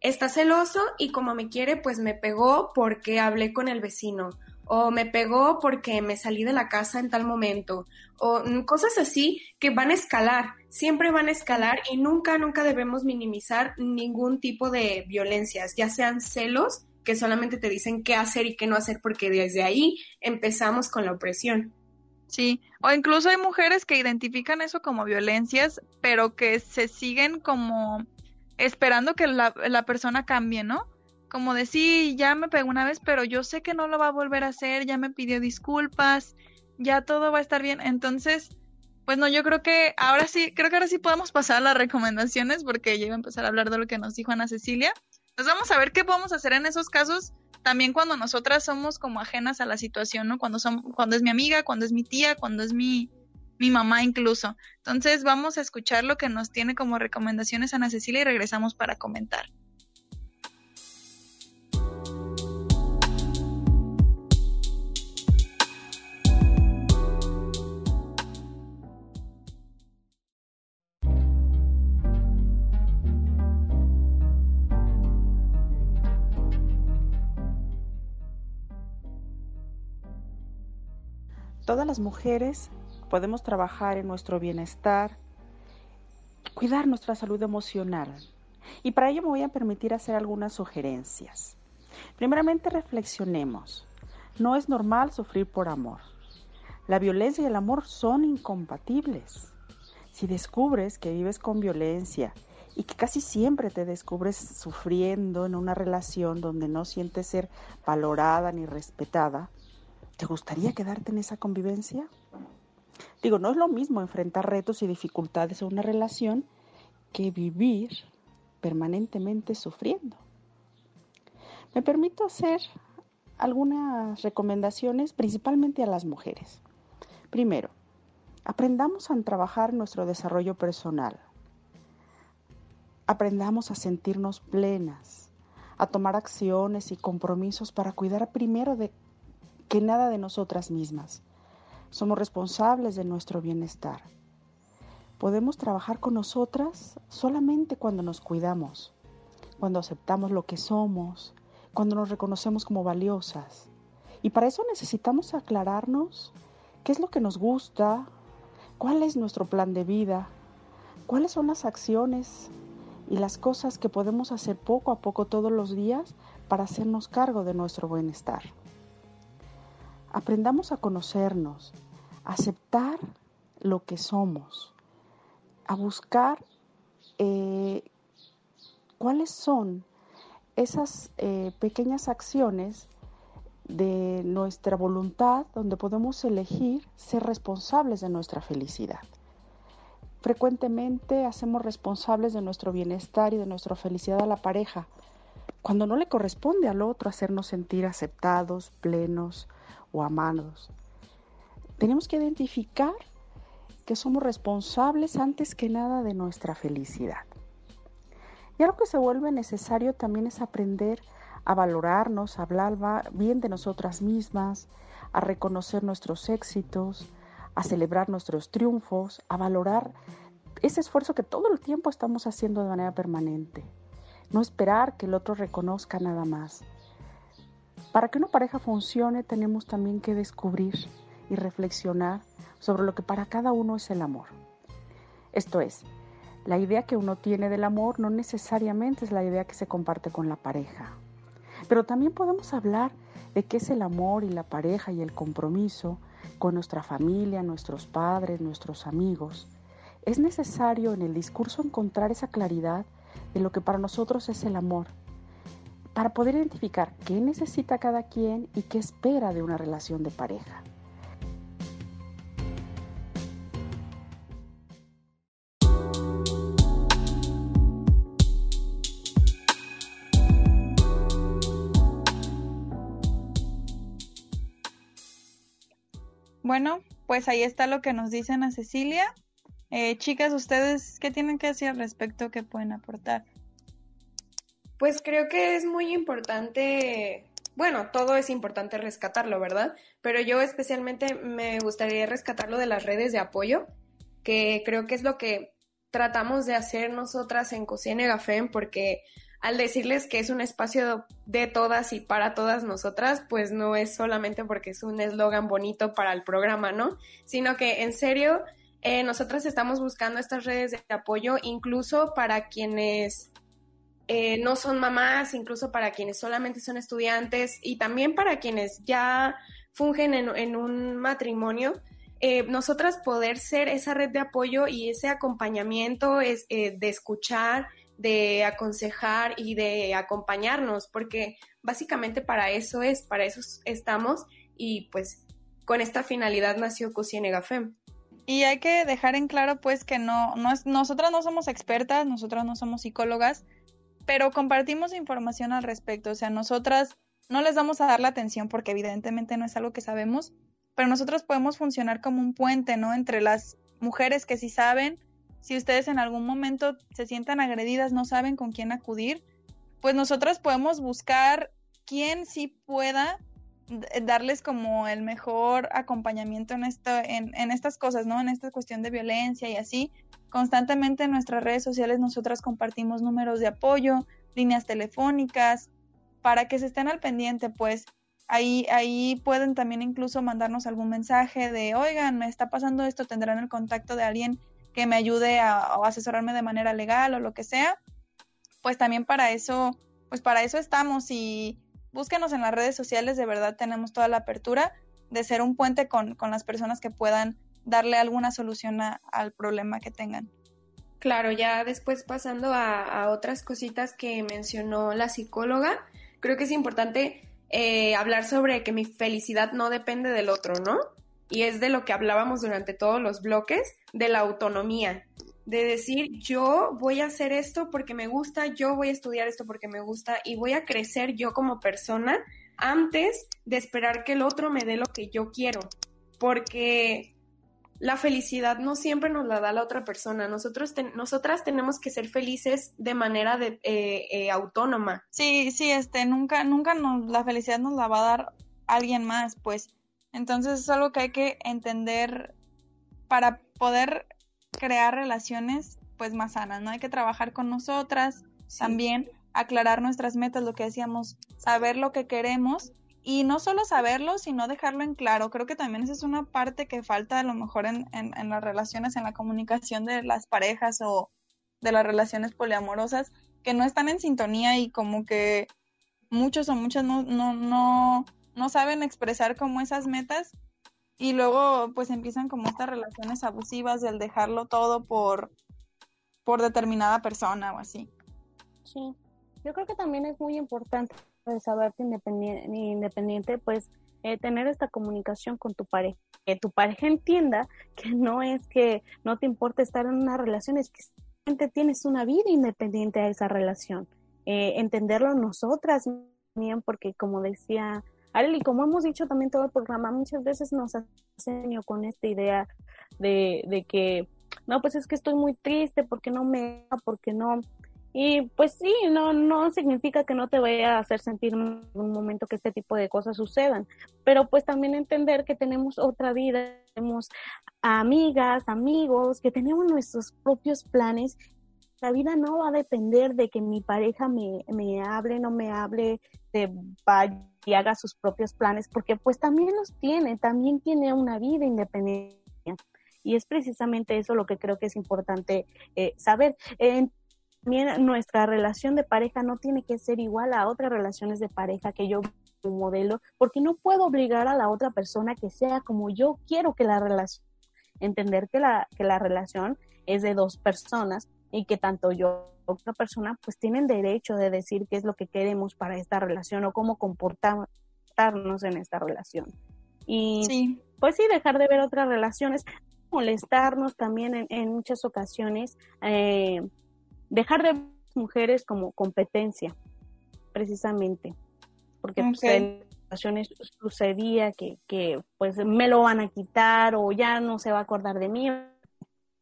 está celoso y como me quiere, pues me pegó porque hablé con el vecino o me pegó porque me salí de la casa en tal momento o cosas así que van a escalar, siempre van a escalar y nunca, nunca debemos minimizar ningún tipo de violencias, ya sean celos que solamente te dicen qué hacer y qué no hacer porque desde ahí empezamos con la opresión. Sí, o incluso hay mujeres que identifican eso como violencias, pero que se siguen como esperando que la, la persona cambie, ¿no? Como de sí, ya me pegó una vez, pero yo sé que no lo va a volver a hacer, ya me pidió disculpas, ya todo va a estar bien. Entonces, pues no, yo creo que ahora sí, creo que ahora sí podemos pasar a las recomendaciones porque ya iba a empezar a hablar de lo que nos dijo Ana Cecilia. Entonces vamos a ver qué podemos hacer en esos casos, también cuando nosotras somos como ajenas a la situación, ¿no? Cuando, son, cuando es mi amiga, cuando es mi tía, cuando es mi, mi mamá incluso. Entonces vamos a escuchar lo que nos tiene como recomendaciones Ana Cecilia y regresamos para comentar. Todas las mujeres podemos trabajar en nuestro bienestar, cuidar nuestra salud emocional. Y para ello me voy a permitir hacer algunas sugerencias. Primeramente reflexionemos. No es normal sufrir por amor. La violencia y el amor son incompatibles. Si descubres que vives con violencia y que casi siempre te descubres sufriendo en una relación donde no sientes ser valorada ni respetada, ¿te gustaría quedarte en esa convivencia? Digo, no es lo mismo enfrentar retos y dificultades en una relación que vivir permanentemente sufriendo. Me permito hacer algunas recomendaciones principalmente a las mujeres. Primero, aprendamos a trabajar nuestro desarrollo personal. Aprendamos a sentirnos plenas, a tomar acciones y compromisos para cuidar primero de que nada de nosotras mismas. Somos responsables de nuestro bienestar. Podemos trabajar con nosotras solamente cuando nos cuidamos, cuando aceptamos lo que somos, cuando nos reconocemos como valiosas. Y para eso necesitamos aclararnos qué es lo que nos gusta, cuál es nuestro plan de vida, cuáles son las acciones y las cosas que podemos hacer poco a poco todos los días para hacernos cargo de nuestro bienestar. Aprendamos a conocernos, a aceptar lo que somos, a buscar eh, cuáles son esas eh, pequeñas acciones de nuestra voluntad donde podemos elegir ser responsables de nuestra felicidad. Frecuentemente hacemos responsables de nuestro bienestar y de nuestra felicidad a la pareja, cuando no le corresponde al otro hacernos sentir aceptados, plenos o amados. Tenemos que identificar que somos responsables antes que nada de nuestra felicidad. Y algo que se vuelve necesario también es aprender a valorarnos, a hablar bien de nosotras mismas, a reconocer nuestros éxitos, a celebrar nuestros triunfos, a valorar ese esfuerzo que todo el tiempo estamos haciendo de manera permanente. No esperar que el otro reconozca nada más. Para que una pareja funcione tenemos también que descubrir y reflexionar sobre lo que para cada uno es el amor. Esto es, la idea que uno tiene del amor no necesariamente es la idea que se comparte con la pareja. Pero también podemos hablar de qué es el amor y la pareja y el compromiso con nuestra familia, nuestros padres, nuestros amigos. Es necesario en el discurso encontrar esa claridad de lo que para nosotros es el amor, para poder identificar qué necesita cada quien y qué espera de una relación de pareja. Bueno, pues ahí está lo que nos dicen a Cecilia. Eh, chicas, ¿ustedes qué tienen que decir al respecto? ¿Qué pueden aportar? Pues creo que es muy importante, bueno, todo es importante rescatarlo, ¿verdad? Pero yo especialmente me gustaría rescatarlo de las redes de apoyo, que creo que es lo que tratamos de hacer nosotras en Cocina Gafén, porque al decirles que es un espacio de todas y para todas nosotras, pues no es solamente porque es un eslogan bonito para el programa, ¿no? Sino que en serio, eh, nosotras estamos buscando estas redes de apoyo incluso para quienes eh, no son mamás, incluso para quienes solamente son estudiantes y también para quienes ya fungen en, un matrimonio. Eh, nosotras poder ser esa red de apoyo y ese acompañamiento es, de escuchar, de aconsejar y de acompañarnos, porque básicamente para eso es, para eso estamos y pues con esta finalidad nació Cocina Fem. Y hay que dejar en claro pues que no, no es, nosotras no somos expertas, nosotras no somos psicólogas, pero compartimos información al respecto, o sea, nosotras no les vamos a dar la atención porque evidentemente no es algo que sabemos, pero nosotros podemos funcionar como un puente, ¿no? Entre las mujeres que sí saben si ustedes en algún momento se sientan agredidas, no saben con quién acudir, pues nosotros podemos buscar quién sí pueda darles como el mejor acompañamiento en esto, en, estas cosas, ¿no? En esta cuestión de violencia y así. Constantemente en nuestras redes sociales nosotras compartimos números de apoyo, líneas telefónicas, para que se estén al pendiente, pues ahí, ahí pueden también incluso mandarnos algún mensaje de, oigan, me está pasando esto, tendrán el contacto de alguien que me ayude a, asesorarme de manera legal o lo que sea, pues también para eso, pues para eso estamos y búsquenos en las redes sociales, de verdad tenemos toda la apertura de ser un puente con, las personas que puedan darle alguna solución al problema que tengan. Claro, ya después pasando a, otras cositas que mencionó la psicóloga, creo que es importante eh, hablar sobre que mi felicidad no depende del otro, ¿no? y es de lo que hablábamos durante todos los bloques, de la autonomía, de decir yo voy a hacer esto porque me gusta, yo voy a estudiar esto porque me gusta y voy a crecer yo como persona antes de esperar que el otro me dé lo que yo quiero, porque la felicidad no siempre nos la da la otra persona. Nosotros nosotras tenemos que ser felices de manera eh, eh, autónoma. Sí, sí, este, nunca, nunca nos, la felicidad nos la va a dar alguien más, pues. Entonces es algo que hay que entender para poder crear relaciones, pues, más sanas, ¿no? Hay que trabajar con nosotras también, aclarar nuestras metas, lo que decíamos, saber lo que queremos y no solo saberlo, sino dejarlo en claro. Creo que también esa es una parte que falta a lo mejor en, en, las relaciones, en la comunicación de las parejas o de las relaciones poliamorosas, que no están en sintonía y como que muchos o muchas no, no, no, no saben expresar como esas metas y luego pues empiezan como estas relaciones abusivas del dejarlo todo por, por determinada persona o así. Sí, yo creo que también es muy importante de saberte independiente, independiente pues eh, tener esta comunicación con tu pareja, que tu pareja entienda que no es que no te importa estar en una relación, es que tienes una vida independiente a esa relación. Eh, entenderlo nosotras también, porque como decía Arely, como hemos dicho también todo el programa, muchas veces nos enseño con esta idea de, de que, no, pues es que estoy muy triste porque no me, porque no, y pues sí, no, no significa que no te vaya a hacer sentir en un momento que este tipo de cosas sucedan, pero pues también entender que tenemos otra vida, tenemos amigas, amigos, que tenemos nuestros propios planes. La vida no va a depender de que mi pareja me, me hable, no me hable, de vaya y haga sus propios planes, porque pues también los tiene, también tiene una vida independiente. Y es precisamente eso lo que creo que es importante eh, saber también nuestra relación de pareja no tiene que ser igual a otras relaciones de pareja que yo modelo, porque no puedo obligar a la otra persona que sea como yo quiero que la relación, entender que la, que la relación es de dos personas y que tanto yo como otra persona pues tienen derecho de decir qué es lo que queremos para esta relación o cómo comportarnos en esta relación. Y pues sí, dejar de ver otras relaciones, molestarnos también en, en muchas ocasiones. Eh, dejar de ver mujeres como competencia, precisamente, porque pues, en ocasiones sucedía que, que pues me lo van a quitar o ya no se va a acordar de mí.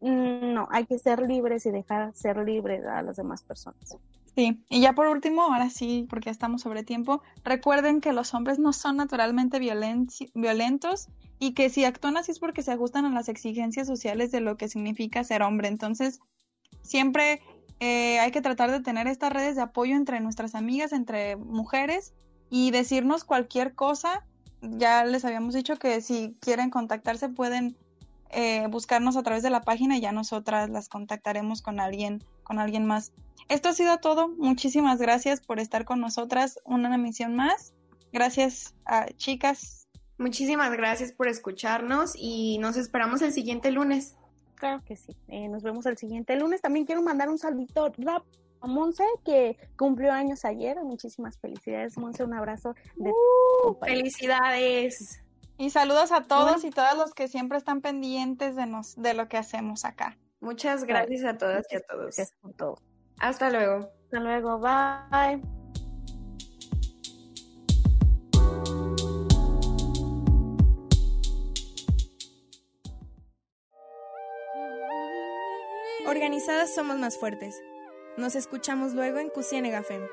Mm, no, hay que ser libres y dejar ser libres a las demás personas. Sí, y ya por último, ahora sí, porque ya estamos sobre tiempo, recuerden que los hombres no son naturalmente violentos y que si actúan así es porque se ajustan a las exigencias sociales de lo que significa ser hombre. Entonces, siempre eh, hay que tratar de tener estas redes de apoyo entre nuestras amigas, entre mujeres y decirnos cualquier cosa. Ya les habíamos dicho que si quieren contactarse pueden eh, buscarnos a través de la página y ya nosotras las contactaremos con alguien, con alguien más. Esto ha sido todo. Muchísimas gracias por estar con nosotras. Una emisión más. Gracias a chicas. Muchísimas gracias por escucharnos y nos esperamos el siguiente lunes. Claro que sí. Eh, nos vemos el siguiente lunes. También quiero mandar un saludito rap a Monse, que cumplió años ayer. Muchísimas felicidades, Monse. Un abrazo. De uh, felicidades. Y saludos a todos y todas los que siempre están pendientes de, nos, de lo que hacemos acá. Muchas gracias a todas y a todos. Gracias. Hasta luego. Hasta luego. Bye. Organizadas somos más fuertes. Nos escuchamos luego en Cusienega FEM.